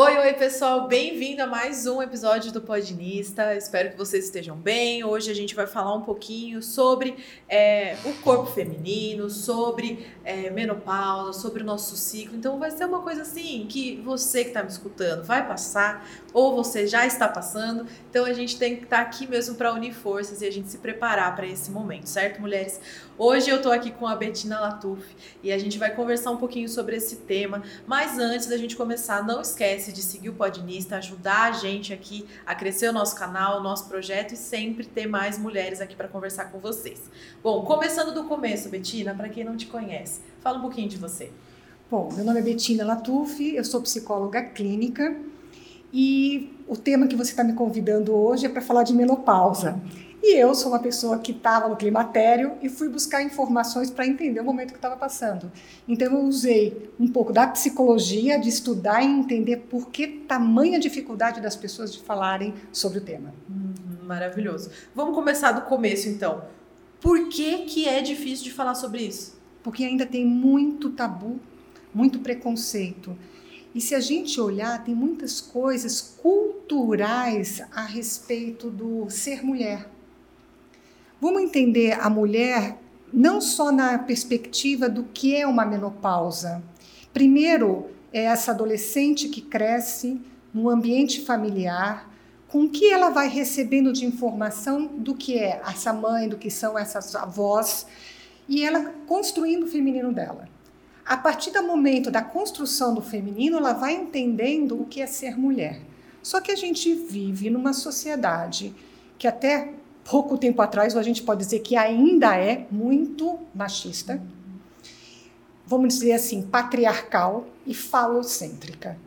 Oi, oi pessoal, bem-vindo a mais um episódio do Podinista. Espero que vocês estejam bem. Hoje a gente vai falar um pouquinho sobre é, o corpo feminino, sobre é, menopausa, sobre o nosso ciclo. Então vai ser uma coisa assim que você que está me escutando vai passar ou você já está passando. Então a gente tem que estar tá aqui mesmo para unir forças e a gente se preparar para esse momento, certo, mulheres? Hoje eu estou aqui com a Betina Latuf e a gente vai conversar um pouquinho sobre esse tema. Mas antes da gente começar, não esquece de seguir o Podinista, ajudar a gente aqui a crescer o nosso canal, o nosso projeto e sempre ter mais mulheres aqui para conversar com vocês. Bom, começando do começo, Betina, para quem não te conhece, fala um pouquinho de você. Bom, meu nome é Betina Latuf, eu sou psicóloga clínica e o tema que você está me convidando hoje é para falar de menopausa. E eu sou uma pessoa que estava no climatério e fui buscar informações para entender o momento que estava passando. Então eu usei um pouco da psicologia, de estudar e entender por que tamanha dificuldade das pessoas de falarem sobre o tema. Hum, maravilhoso. Vamos começar do começo então. Por que, que é difícil de falar sobre isso? Porque ainda tem muito tabu, muito preconceito. E se a gente olhar, tem muitas coisas culturais a respeito do ser mulher. Vamos entender a mulher não só na perspectiva do que é uma menopausa. Primeiro, é essa adolescente que cresce no ambiente familiar, com o que ela vai recebendo de informação do que é essa mãe, do que são essas avós, e ela construindo o feminino dela. A partir do momento da construção do feminino, ela vai entendendo o que é ser mulher. Só que a gente vive numa sociedade que até pouco tempo atrás, a gente pode dizer que ainda é muito machista, vamos dizer assim, patriarcal e falocêntrica.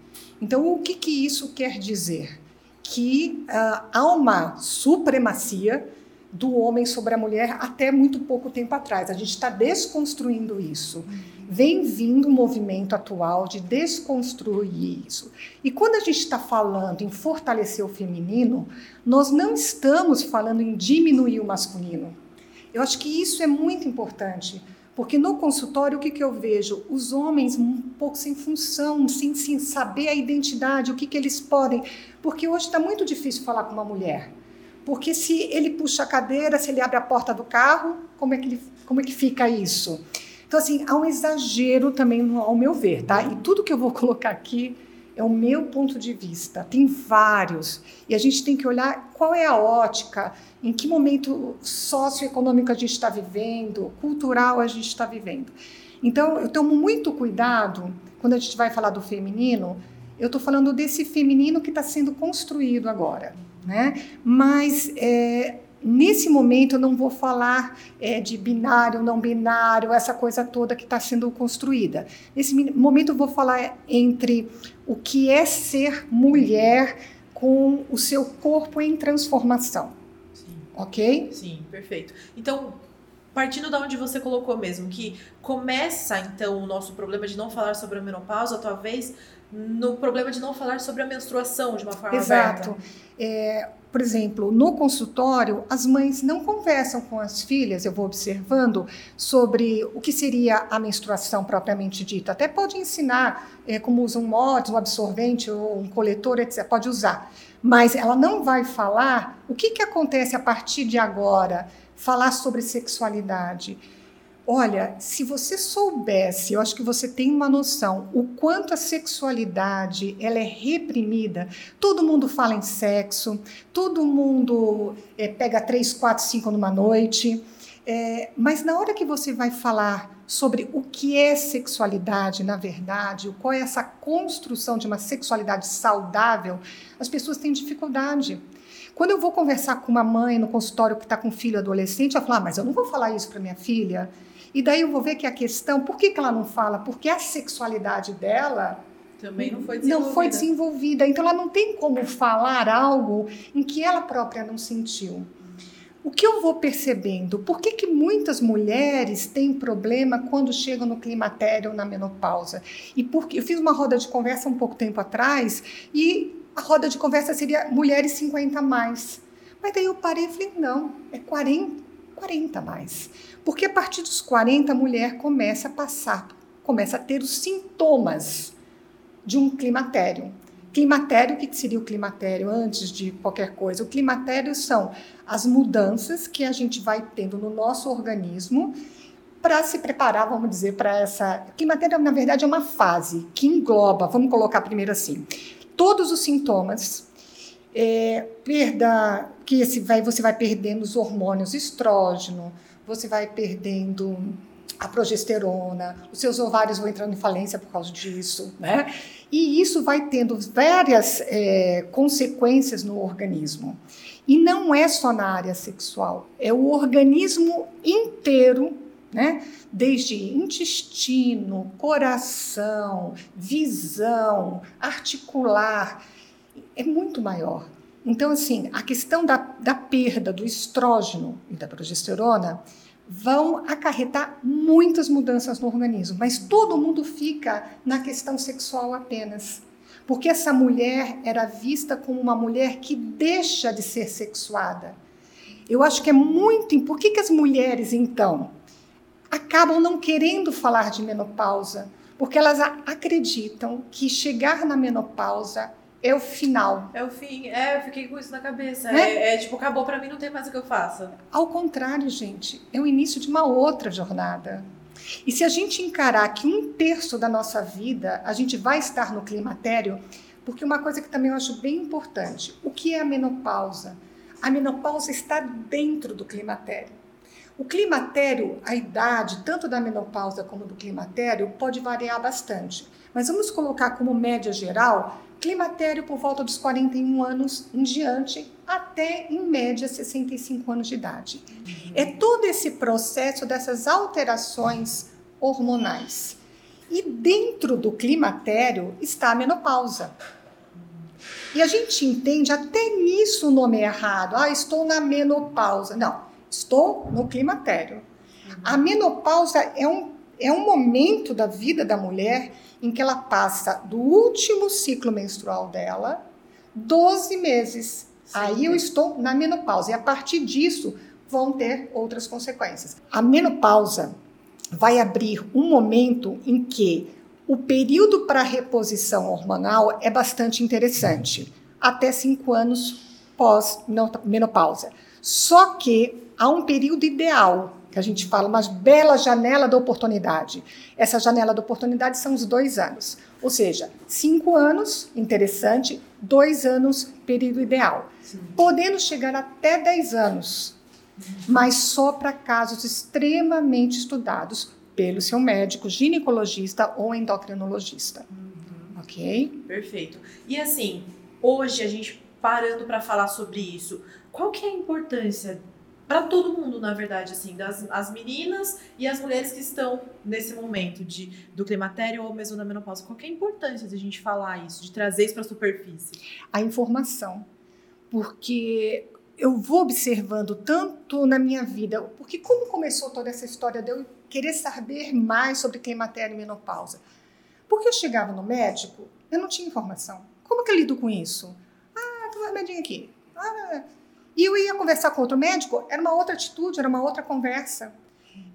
Então, o que, que isso quer dizer? Que uh, há uma supremacia do homem sobre a mulher até muito pouco tempo atrás. A gente está desconstruindo isso vem vindo um movimento atual de desconstruir isso. E quando a gente está falando em fortalecer o feminino, nós não estamos falando em diminuir o masculino. Eu acho que isso é muito importante, porque no consultório o que, que eu vejo? Os homens um pouco sem função, sem, sem saber a identidade, o que, que eles podem. Porque hoje está muito difícil falar com uma mulher. Porque se ele puxa a cadeira, se ele abre a porta do carro, como é que, ele, como é que fica isso? Então, assim, há um exagero também, ao meu ver, tá? E tudo que eu vou colocar aqui é o meu ponto de vista. Tem vários. E a gente tem que olhar qual é a ótica, em que momento socioeconômico a gente está vivendo, cultural a gente está vivendo. Então, eu tomo muito cuidado quando a gente vai falar do feminino. Eu estou falando desse feminino que está sendo construído agora, né? Mas é, Nesse momento, eu não vou falar é, de binário, não binário, essa coisa toda que está sendo construída. Nesse momento, eu vou falar entre o que é ser mulher com o seu corpo em transformação. Sim. Ok? Sim, perfeito. Então, partindo da onde você colocou mesmo, que começa então o nosso problema de não falar sobre a menopausa, talvez no problema de não falar sobre a menstruação de uma forma Exato. aberta. É, por exemplo, no consultório, as mães não conversam com as filhas, eu vou observando, sobre o que seria a menstruação propriamente dita. Até pode ensinar é, como usa um mods, um absorvente ou um coletor, etc. Pode usar. Mas ela não vai falar o que, que acontece a partir de agora, falar sobre sexualidade. Olha, se você soubesse, eu acho que você tem uma noção, o quanto a sexualidade ela é reprimida. Todo mundo fala em sexo, todo mundo é, pega três, quatro, cinco numa noite. É, mas na hora que você vai falar sobre o que é sexualidade, na verdade, qual é essa construção de uma sexualidade saudável, as pessoas têm dificuldade. Quando eu vou conversar com uma mãe no consultório que está com um filho adolescente, ela fala: ah, mas eu não vou falar isso para minha filha. E daí eu vou ver que a questão, por que, que ela não fala? Porque a sexualidade dela também não foi desenvolvida. Não foi desenvolvida. Então ela não tem como falar algo em que ela própria não sentiu. O que eu vou percebendo? Por que, que muitas mulheres têm problema quando chegam no climatério ou na menopausa? E porque eu fiz uma roda de conversa um pouco tempo atrás e a roda de conversa seria mulheres 50 a mais. Mas daí eu parei e falei, não, é 40, 40 mais. Porque a partir dos 40 a mulher começa a passar, começa a ter os sintomas de um climatério. Climatério, o que seria o climatério antes de qualquer coisa? O climatério são as mudanças que a gente vai tendo no nosso organismo para se preparar, vamos dizer, para essa. Climatério, na verdade, é uma fase que engloba, vamos colocar primeiro assim, todos os sintomas, é, perda, que esse vai, você vai perdendo os hormônios estrógeno, você vai perdendo a progesterona, os seus ovários vão entrando em falência por causa disso, né? E isso vai tendo várias é, consequências no organismo. E não é só na área sexual, é o organismo inteiro, né? Desde intestino, coração, visão, articular, é muito maior. Então, assim, a questão da, da perda do estrógeno e da progesterona vão acarretar muitas mudanças no organismo, mas todo mundo fica na questão sexual apenas. Porque essa mulher era vista como uma mulher que deixa de ser sexuada. Eu acho que é muito. Por que, que as mulheres, então, acabam não querendo falar de menopausa? Porque elas acreditam que chegar na menopausa é o final. É o fim. É, eu fiquei com isso na cabeça. Né? É, é, tipo, acabou para mim, não tem mais o que eu faça. Ao contrário, gente, é o início de uma outra jornada. E se a gente encarar que um terço da nossa vida a gente vai estar no climatério, porque uma coisa que também eu acho bem importante, o que é a menopausa? A menopausa está dentro do climatério. O climatério, a idade, tanto da menopausa como do climatério, pode variar bastante. Mas vamos colocar como média geral climatério por volta dos 41 anos em diante, até em média 65 anos de idade. Uhum. É todo esse processo dessas alterações hormonais. E dentro do climatério está a menopausa. E a gente entende até nisso o nome é errado. Ah, estou na menopausa. Não, estou no climatério. Uhum. A menopausa é um, é um momento da vida da mulher em que ela passa do último ciclo menstrual dela 12 meses. Sim. Aí eu estou na menopausa. E a partir disso vão ter outras consequências. A menopausa vai abrir um momento em que o período para reposição hormonal é bastante interessante, até cinco anos pós menopausa. Só que há um período ideal que a gente fala, uma bela janela da oportunidade. Essa janela da oportunidade são os dois anos. Ou seja, cinco anos, interessante, dois anos, período ideal. Sim. Podendo chegar até dez anos, mas só para casos extremamente estudados pelo seu médico, ginecologista ou endocrinologista. Uhum. Ok? Perfeito. E assim, hoje a gente parando para falar sobre isso, qual que é a importância para todo mundo, na verdade, assim, das as meninas e as mulheres que estão nesse momento de, do climatério ou mesmo da menopausa. Qual é a importância de a gente falar isso, de trazer isso para a superfície? A informação. Porque eu vou observando tanto na minha vida, porque como começou toda essa história de eu querer saber mais sobre climatério e menopausa? Porque eu chegava no médico, eu não tinha informação. Como que eu lido com isso? Ah, tem um remedinho aqui. Ah, e eu ia conversar com outro médico, era uma outra atitude, era uma outra conversa.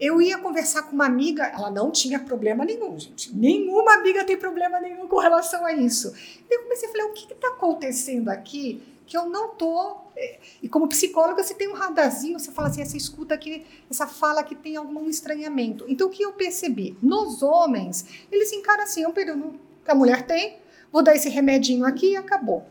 Eu ia conversar com uma amiga, ela não tinha problema nenhum, gente. Nenhuma amiga tem problema nenhum com relação a isso. Eu comecei a falar, o que está acontecendo aqui que eu não tô. Eh, e como psicóloga, você tem um radarzinho, você fala assim, essa escuta aqui, essa fala que tem algum estranhamento. Então, o que eu percebi? Nos homens, eles encaram assim, é um período que a mulher tem, vou dar esse remedinho aqui e acabou.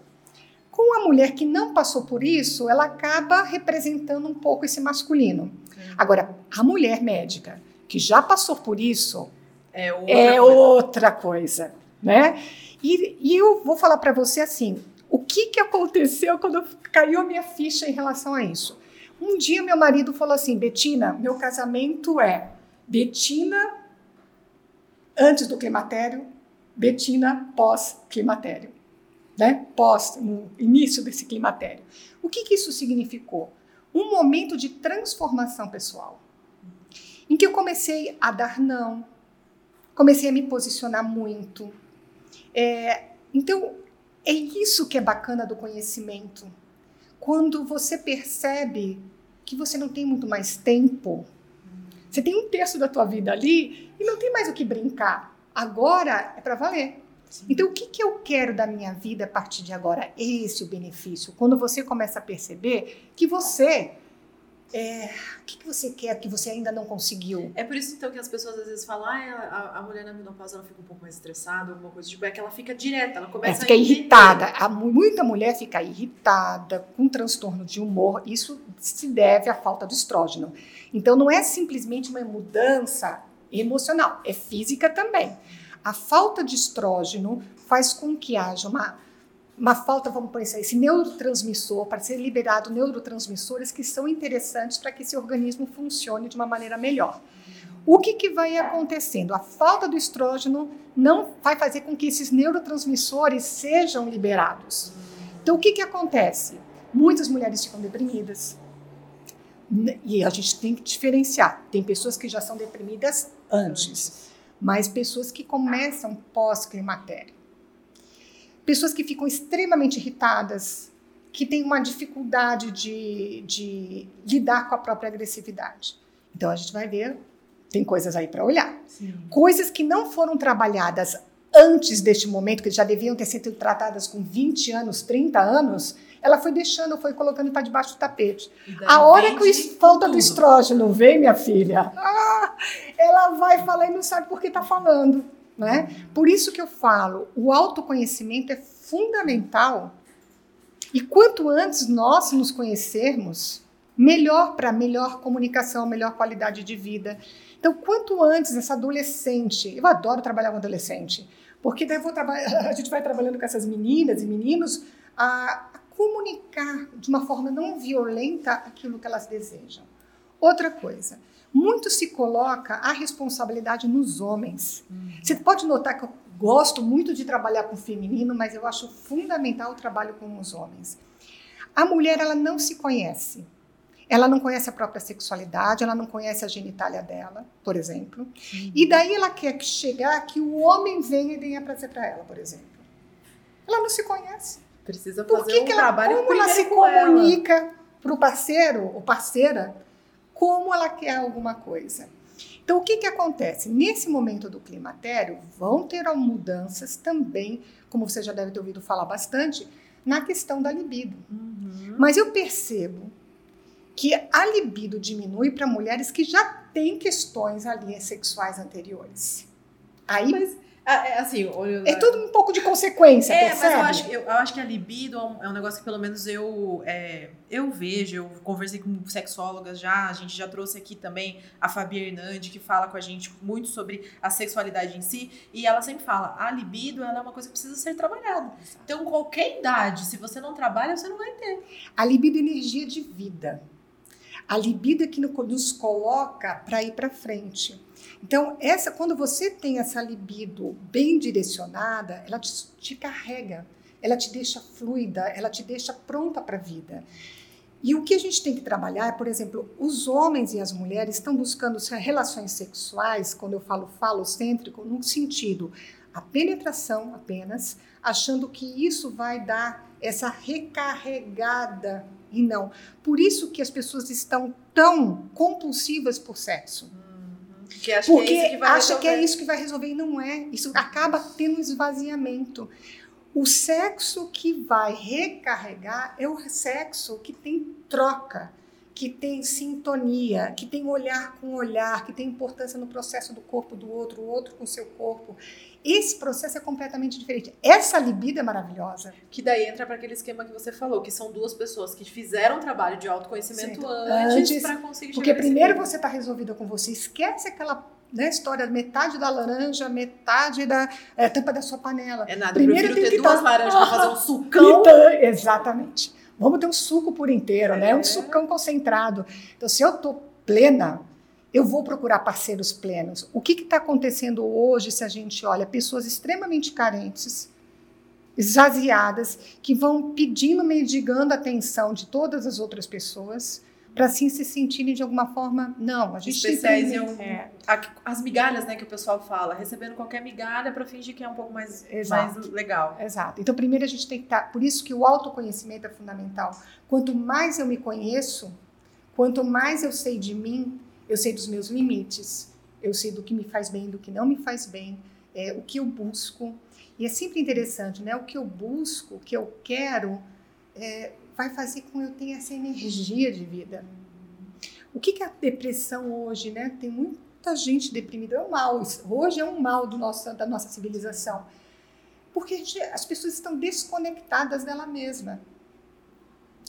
Com a mulher que não passou por isso, ela acaba representando um pouco esse masculino. Agora, a mulher médica que já passou por isso é outra, é coisa. outra coisa, né? E, e eu vou falar para você assim, o que, que aconteceu quando caiu a minha ficha em relação a isso? Um dia meu marido falou assim, Betina, meu casamento é Betina antes do climatério, Betina pós-climatério né, pós, no início desse climatério. O que, que isso significou? Um momento de transformação pessoal, em que eu comecei a dar não, comecei a me posicionar muito. É, então, é isso que é bacana do conhecimento. quando você percebe que você não tem muito mais tempo. Você tem um terço da tua vida ali e não tem mais o que brincar. Agora é para valer. Sim. Então, o que, que eu quero da minha vida a partir de agora? Esse é o benefício. Quando você começa a perceber que você é, o que, que, você quer que você ainda não conseguiu? É por isso então que as pessoas às vezes falam, ah, a, a, mulher na menopausa ela fica um pouco mais estressada, alguma coisa tipo, é que ela fica direta, ela começa é, fica a irritada. A, muita mulher fica irritada, com transtorno de humor. Isso se deve à falta do estrógeno. Então não é simplesmente uma mudança emocional, é física também. A falta de estrógeno faz com que haja uma uma falta, vamos isso, esse neurotransmissor, para ser liberado neurotransmissores que são interessantes para que esse organismo funcione de uma maneira melhor. O que, que vai acontecendo? A falta do estrógeno não vai fazer com que esses neurotransmissores sejam liberados. Então, o que, que acontece? Muitas mulheres ficam deprimidas. E a gente tem que diferenciar. Tem pessoas que já são deprimidas antes, mas pessoas que começam pós-climatério pessoas que ficam extremamente irritadas, que têm uma dificuldade de, de lidar com a própria agressividade. Então a gente vai ver, tem coisas aí para olhar. Sim. Coisas que não foram trabalhadas antes deste momento, que já deviam ter sido tratadas com 20 anos, 30 anos, ela foi deixando, foi colocando para debaixo do tapete. A hora que o falta do estrógeno vem, minha filha, ah, ela vai falar e não sabe por que está falando. Né? Por isso que eu falo, o autoconhecimento é fundamental. E quanto antes nós nos conhecermos, melhor para melhor comunicação, melhor qualidade de vida. Então, quanto antes essa adolescente, eu adoro trabalhar com adolescente, porque daí a gente vai trabalhando com essas meninas e meninos a, a comunicar de uma forma não violenta aquilo que elas desejam. Outra coisa, muito se coloca a responsabilidade nos homens. Uhum. Você pode notar que eu gosto muito de trabalhar com o feminino, mas eu acho fundamental o trabalho com os homens. A mulher, ela não se conhece. Ela não conhece a própria sexualidade, ela não conhece a genitália dela, por exemplo. Uhum. E daí ela quer chegar que o homem venha e dê prazer para ela, por exemplo. Ela não se conhece. Precisa fazer Por que um que ela, trabalho como ela se comunica para o parceiro ou parceira como ela quer alguma coisa. Então, o que, que acontece? Nesse momento do climatério, vão ter mudanças também, como você já deve ter ouvido falar bastante, na questão da libido. Uhum. Mas eu percebo que a libido diminui para mulheres que já têm questões ali sexuais anteriores. Aí, Mas ah, é, assim, é tudo um pouco de consequência, é, percebe? mas eu acho, eu, eu, acho que a libido é um, é um, negócio que pelo menos eu, é, eu vejo, eu conversei com sexólogas já, a gente já trouxe aqui também a Fabi Hernandes, que fala com a gente muito sobre a sexualidade em si, e ela sempre fala, a libido ela é uma coisa que precisa ser trabalhada. Exato. Então, qualquer idade, se você não trabalha, você não vai ter. A libido é energia de vida. A libido é que nos coloca para ir para frente. Então, essa, quando você tem essa libido bem direcionada, ela te, te carrega, ela te deixa fluida, ela te deixa pronta para a vida. E o que a gente tem que trabalhar por exemplo, os homens e as mulheres estão buscando relações sexuais, quando eu falo falocêntrico, no sentido a penetração apenas, achando que isso vai dar essa recarregada e não. Por isso que as pessoas estão tão compulsivas por sexo. Que acha Porque que é isso que acha resolver. que é isso que vai resolver e não é. Isso acaba tendo esvaziamento. O sexo que vai recarregar é o sexo que tem troca, que tem sintonia, que tem olhar com olhar, que tem importância no processo do corpo do outro, o outro com o seu corpo. Esse processo é completamente diferente. Essa libido é maravilhosa. Que daí entra para aquele esquema que você falou, que são duas pessoas que fizeram um trabalho de autoconhecimento antes, antes para conseguir Porque primeiro você está resolvida com você, esquece aquela né, história, metade da laranja, metade da é, tampa da sua panela. É nada, primeiro tem ter que duas tá... laranjas para fazer um sucão. Então, exatamente. Vamos ter um suco por inteiro, é. né? Um sucão concentrado. Então, se eu tô plena, eu vou procurar parceiros plenos. O que está acontecendo hoje se a gente olha pessoas extremamente carentes, esvaziadas, que vão pedindo, mendigando a atenção de todas as outras pessoas, para assim se sentirem de alguma forma, não, a gente especiais em é. as migalhas, né, que o pessoal fala, recebendo qualquer migalha para fingir que é um pouco mais, mais legal. Exato. Então, primeiro a gente tem que estar, tá, por isso que o autoconhecimento é fundamental. Quanto mais eu me conheço, quanto mais eu sei de mim, eu sei dos meus limites, eu sei do que me faz bem, do que não me faz bem, é, o que eu busco. E é sempre interessante, né? O que eu busco, o que eu quero, é, vai fazer com que eu tenha essa energia de vida. O que, que é a depressão hoje, né? Tem muita gente deprimida, é um mal. Hoje é um mal do nosso, da nossa civilização. Porque gente, as pessoas estão desconectadas dela mesma.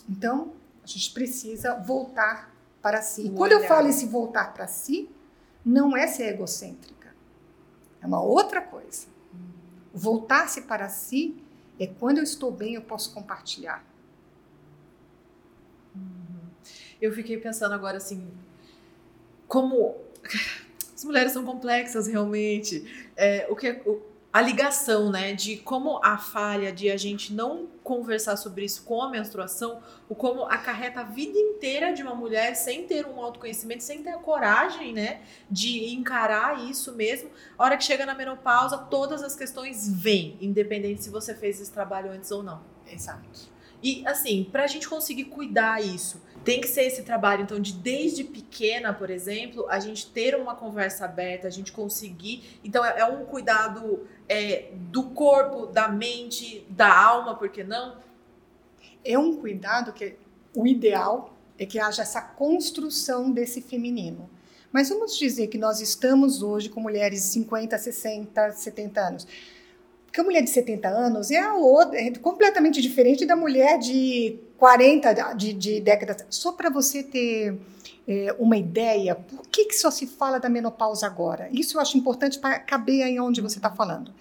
Então, a gente precisa voltar para si. Quando eu falo esse voltar para si, não é ser egocêntrica. É uma outra coisa. Voltar-se para si é quando eu estou bem, eu posso compartilhar. Eu fiquei pensando agora assim, como as mulheres são complexas realmente. É, o que o, a ligação, né, de como a falha de a gente não conversar sobre isso com a menstruação, o como acarreta a vida inteira de uma mulher sem ter um autoconhecimento, sem ter a coragem, né, de encarar isso mesmo. A hora que chega na menopausa, todas as questões vêm, independente se você fez esse trabalho antes ou não. Exato. E assim, para a gente conseguir cuidar isso, tem que ser esse trabalho, então, de desde pequena, por exemplo, a gente ter uma conversa aberta, a gente conseguir. Então, é, é um cuidado é, do corpo, da mente, da alma, por que não? É um cuidado que o ideal é que haja essa construção desse feminino. Mas vamos dizer que nós estamos hoje com mulheres de 50, 60, 70 anos. Porque a mulher de 70 anos é, outra, é completamente diferente da mulher de 40, de, de décadas. Só para você ter é, uma ideia, por que, que só se fala da menopausa agora? Isso eu acho importante para caber aí onde você está falando.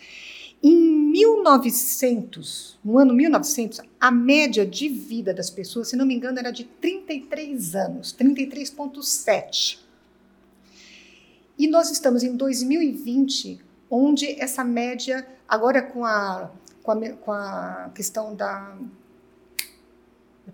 Em 1900, no ano 1900, a média de vida das pessoas, se não me engano, era de 33 anos, 33,7. E nós estamos em 2020, onde essa média Agora, com a, com a, com a questão da,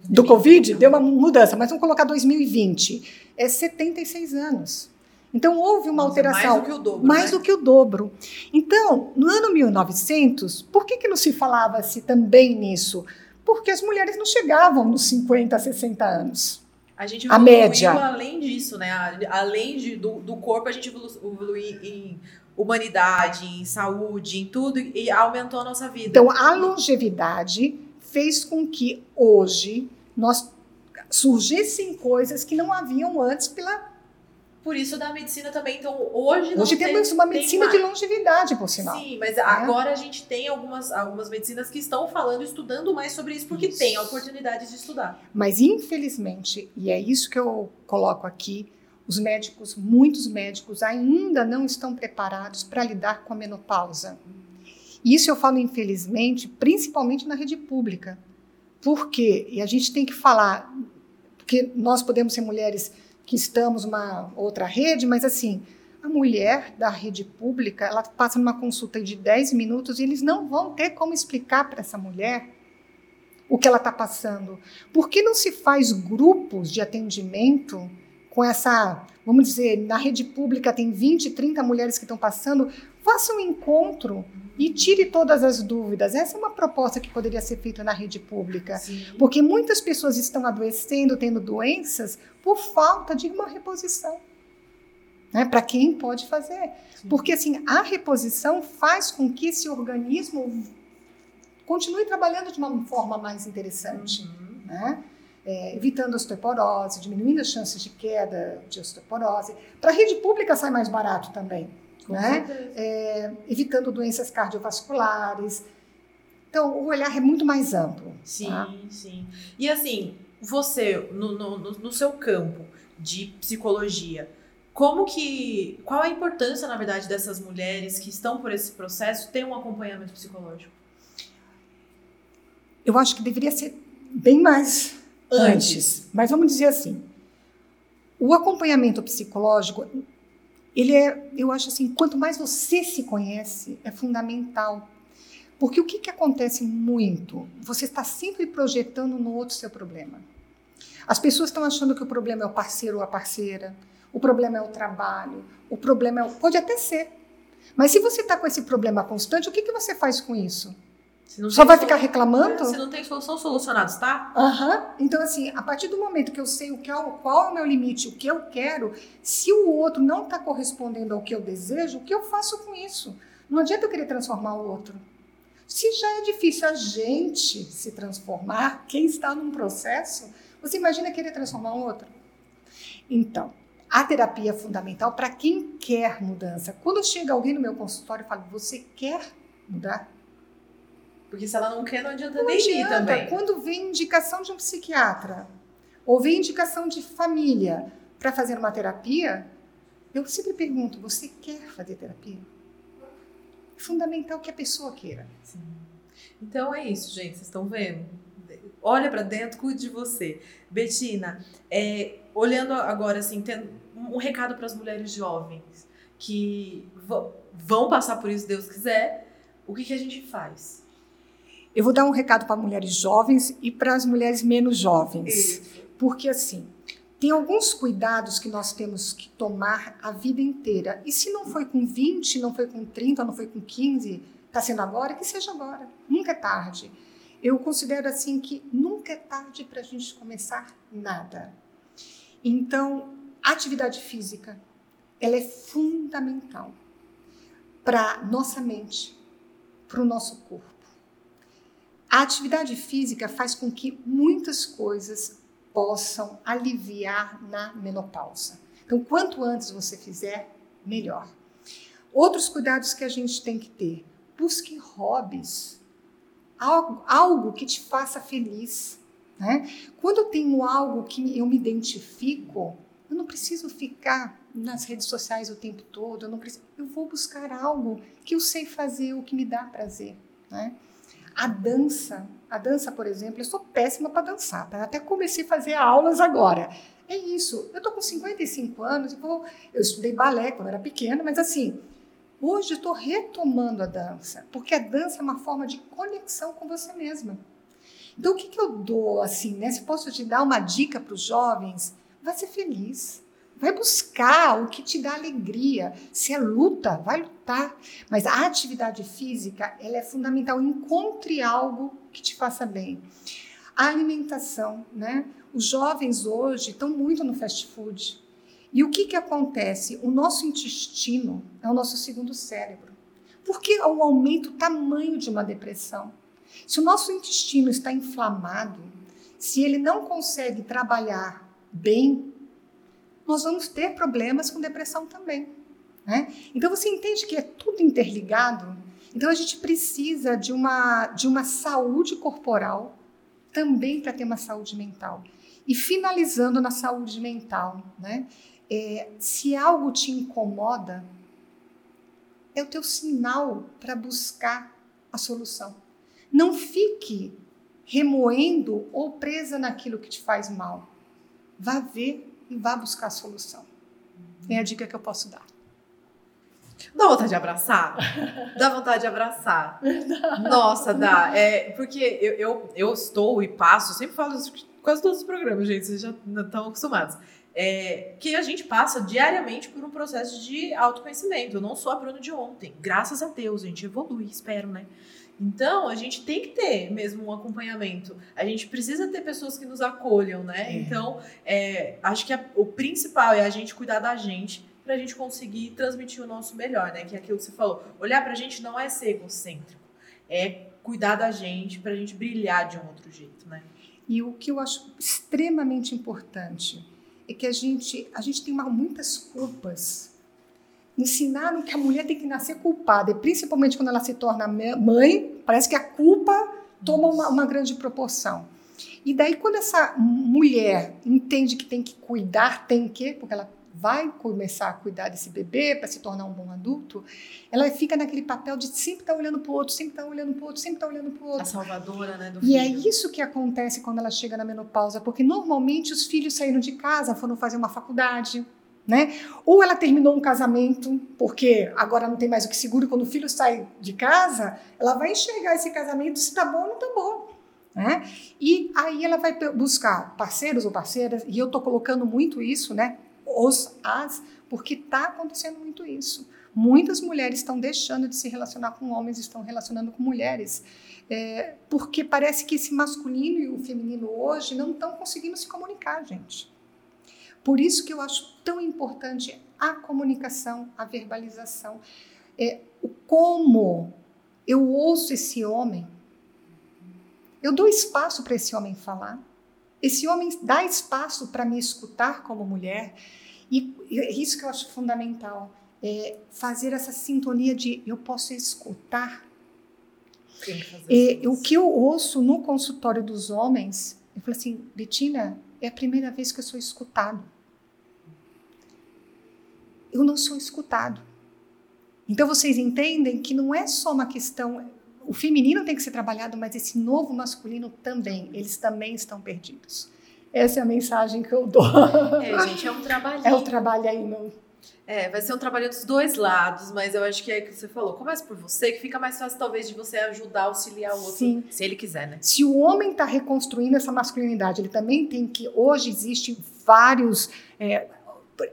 do Covid, deu uma mudança, mas vamos colocar 2020. É 76 anos. Então, houve uma Nossa, alteração. Mais do que o dobro. Mais né? do que o dobro. Então, no ano 1900, por que, que não se falava-se também nisso? Porque as mulheres não chegavam nos 50, 60 anos. A gente evoluiu a média. além disso, né? Além de, do, do corpo, a gente evoluiu em humanidade, em saúde, em tudo, e aumentou a nossa vida. Então, a longevidade fez com que hoje nós surgissem coisas que não haviam antes pela por isso da medicina também. Então, hoje Hoje temos tem, uma medicina de longevidade, por sinal. Sim, mas é. agora a gente tem algumas, algumas medicinas que estão falando, estudando mais sobre isso, porque isso. tem a oportunidade de estudar. Mas, infelizmente, e é isso que eu coloco aqui, os médicos, muitos médicos, ainda não estão preparados para lidar com a menopausa. Isso eu falo, infelizmente, principalmente na rede pública. Por quê? E a gente tem que falar, porque nós podemos ser mulheres que estamos numa outra rede, mas assim, a mulher da rede pública, ela passa numa consulta de 10 minutos e eles não vão ter como explicar para essa mulher o que ela está passando. Por que não se faz grupos de atendimento com essa, vamos dizer, na rede pública tem 20, 30 mulheres que estão passando, faça um encontro e tire todas as dúvidas. Essa é uma proposta que poderia ser feita na rede pública, Sim. porque muitas pessoas estão adoecendo, tendo doenças por falta de uma reposição. Né, para quem pode fazer. Sim. Porque assim, a reposição faz com que esse organismo continue trabalhando de uma forma mais interessante. Uhum. Né? É, evitando osteoporose, diminuindo as chances de queda de osteoporose. Para a rede pública sai mais barato também, né? É, evitando doenças cardiovasculares. Então, o olhar é muito mais amplo. Sim, tá? sim. E assim, você, no, no, no seu campo de psicologia, como que. Qual a importância, na verdade, dessas mulheres que estão por esse processo ter um acompanhamento psicológico? Eu acho que deveria ser bem mais antes. Mas vamos dizer assim, o acompanhamento psicológico, ele é, eu acho assim, quanto mais você se conhece, é fundamental. Porque o que, que acontece muito? Você está sempre projetando no outro seu problema. As pessoas estão achando que o problema é o parceiro ou a parceira, o problema é o trabalho, o problema é o... Pode até ser. Mas se você está com esse problema constante, o que, que você faz com isso? Só vai ficar reclamando? Se não tem solução, solucionados, tá? Uhum. Então, assim, a partir do momento que eu sei o que é, qual é o meu limite, o que eu quero, se o outro não está correspondendo ao que eu desejo, o que eu faço com isso? Não adianta eu querer transformar o outro. Se já é difícil a gente se transformar, quem está num processo, você imagina querer transformar o outro? Então, a terapia é fundamental para quem quer mudança. Quando chega alguém no meu consultório e fala, você quer mudar? Porque se ela não quer, não adianta não nem adianta. ir também. Quando vem indicação de um psiquiatra, ou vem indicação de família para fazer uma terapia, eu sempre pergunto: você quer fazer terapia? É fundamental que a pessoa queira. Sim. Então é isso, gente. Vocês estão vendo? Olha para dentro, cuide de você. Betina, é, olhando agora, assim, tendo um recado para as mulheres jovens que vão passar por isso, Deus quiser, o que, que a gente faz? Eu vou dar um recado para mulheres jovens e para as mulheres menos jovens. Porque, assim, tem alguns cuidados que nós temos que tomar a vida inteira. E se não foi com 20, não foi com 30, não foi com 15, está sendo agora, que seja agora. Nunca é tarde. Eu considero assim que nunca é tarde para a gente começar nada. Então, a atividade física, ela é fundamental para nossa mente, para o nosso corpo. A atividade física faz com que muitas coisas possam aliviar na menopausa. Então, quanto antes você fizer, melhor. Outros cuidados que a gente tem que ter: busque hobbies, algo, algo que te faça feliz. Né? Quando eu tenho algo que eu me identifico, eu não preciso ficar nas redes sociais o tempo todo, eu, não preciso, eu vou buscar algo que eu sei fazer, o que me dá prazer. Né? A dança, a dança, por exemplo, eu sou péssima para dançar, tá? até comecei a fazer aulas agora. É isso, eu tô com 55 anos, eu, eu estudei balé quando era pequena, mas assim, hoje estou retomando a dança, porque a dança é uma forma de conexão com você mesma. Então, o que, que eu dou, assim, né? Se posso te dar uma dica para os jovens, vai ser feliz. Vai buscar o que te dá alegria. Se é luta, vai lutar. Mas a atividade física, ela é fundamental. Encontre algo que te faça bem. A alimentação, né? Os jovens hoje estão muito no fast food. E o que, que acontece? O nosso intestino é o nosso segundo cérebro. Por que o aumento tamanho de uma depressão? Se o nosso intestino está inflamado, se ele não consegue trabalhar bem nós vamos ter problemas com depressão também. Né? Então você entende que é tudo interligado. Então a gente precisa de uma, de uma saúde corporal também para ter uma saúde mental. E finalizando na saúde mental, né? É, se algo te incomoda, é o teu sinal para buscar a solução. Não fique remoendo ou presa naquilo que te faz mal. Vá ver e vá buscar a solução. É a dica que eu posso dar. Dá vontade de abraçar? Dá vontade de abraçar. Nossa, dá. É, porque eu, eu, eu estou e passo, sempre falo isso quase todos os programas, gente, vocês já estão acostumados. É, que a gente passa diariamente por um processo de autoconhecimento. Eu não sou a Bruna de ontem. Graças a Deus, a gente evolui, espero, né? Então, a gente tem que ter mesmo um acompanhamento. A gente precisa ter pessoas que nos acolham, né? É. Então, é, acho que a, o principal é a gente cuidar da gente para a gente conseguir transmitir o nosso melhor, né? Que é aquilo que você falou. Olhar para a gente não é ser egocêntrico, é cuidar da gente para a gente brilhar de um outro jeito, né? E o que eu acho extremamente importante é que a gente, a gente tem muitas culpas ensinaram que a mulher tem que nascer culpada, e principalmente quando ela se torna mãe, parece que a culpa toma uma, uma grande proporção. E daí, quando essa mulher entende que tem que cuidar, tem que, porque ela vai começar a cuidar desse bebê para se tornar um bom adulto, ela fica naquele papel de sempre estar tá olhando para o outro, sempre estar tá olhando para o outro, sempre estar tá olhando para o outro. A salvadora, né? e é isso que acontece quando ela chega na menopausa, porque normalmente os filhos saíram de casa, foram fazer uma faculdade, né? Ou ela terminou um casamento, porque agora não tem mais o que seguro, quando o filho sai de casa, ela vai enxergar esse casamento se tá bom ou não tá bom. Né? E aí ela vai buscar parceiros ou parceiras, e eu estou colocando muito isso, né? Os, as, porque está acontecendo muito isso. Muitas mulheres estão deixando de se relacionar com homens, estão relacionando com mulheres. É, porque parece que esse masculino e o feminino hoje não estão conseguindo se comunicar, gente. Por isso que eu acho tão importante a comunicação, a verbalização. É, o como eu ouço esse homem, eu dou espaço para esse homem falar, esse homem dá espaço para me escutar como mulher, e é isso que eu acho fundamental é, fazer essa sintonia de eu posso escutar. É, o que eu ouço no consultório dos homens, eu falo assim, Betina, é a primeira vez que eu sou escutado. Eu não sou escutado. Então vocês entendem que não é só uma questão. O feminino tem que ser trabalhado, mas esse novo masculino também. Eles também estão perdidos. Essa é a mensagem que eu dou. É, gente, é um trabalho. É o trabalho aí no, é, vai ser um trabalho dos dois lados, mas eu acho que é o que você falou. Começa por você, que fica mais fácil, talvez, de você ajudar, auxiliar o outro, Sim. se ele quiser, né? Se o homem está reconstruindo essa masculinidade, ele também tem que. Hoje existem vários. É,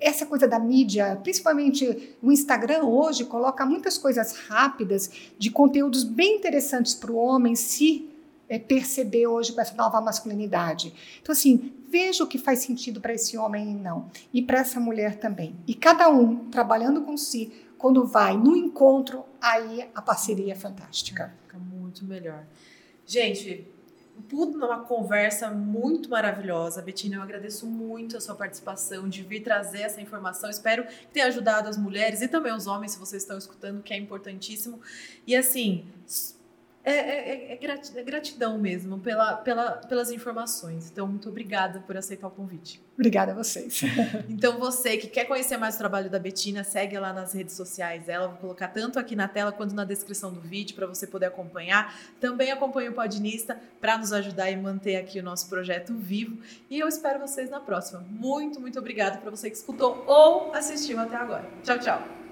essa coisa da mídia, principalmente o Instagram hoje, coloca muitas coisas rápidas de conteúdos bem interessantes para o homem se é, perceber hoje com essa nova masculinidade. Então, assim, veja o que faz sentido para esse homem e não, e para essa mulher também. E cada um trabalhando com si, quando vai no encontro, aí a parceria é fantástica. Fica muito melhor. Gente, tudo numa conversa muito maravilhosa. Betina, eu agradeço muito a sua participação, de vir trazer essa informação. Espero que tenha ajudado as mulheres e também os homens, se vocês estão escutando, que é importantíssimo. E assim, é, é, é, é, gratidão mesmo pela, pela, pelas informações. Então, muito obrigada por aceitar o convite. Obrigada a vocês. então, você que quer conhecer mais o trabalho da Betina, segue lá nas redes sociais dela. Vou colocar tanto aqui na tela quanto na descrição do vídeo para você poder acompanhar. Também acompanhe o Podinista para nos ajudar e manter aqui o nosso projeto vivo. E eu espero vocês na próxima. Muito, muito obrigada para você que escutou ou assistiu até agora. Tchau, tchau.